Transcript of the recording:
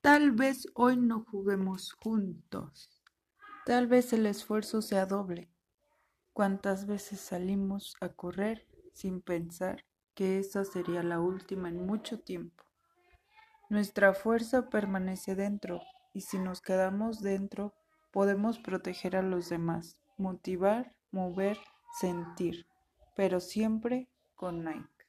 Tal vez hoy no juguemos juntos. Tal vez el esfuerzo sea doble. ¿Cuántas veces salimos a correr sin pensar que esa sería la última en mucho tiempo? Nuestra fuerza permanece dentro y si nos quedamos dentro podemos proteger a los demás, motivar, mover, sentir, pero siempre con Nike.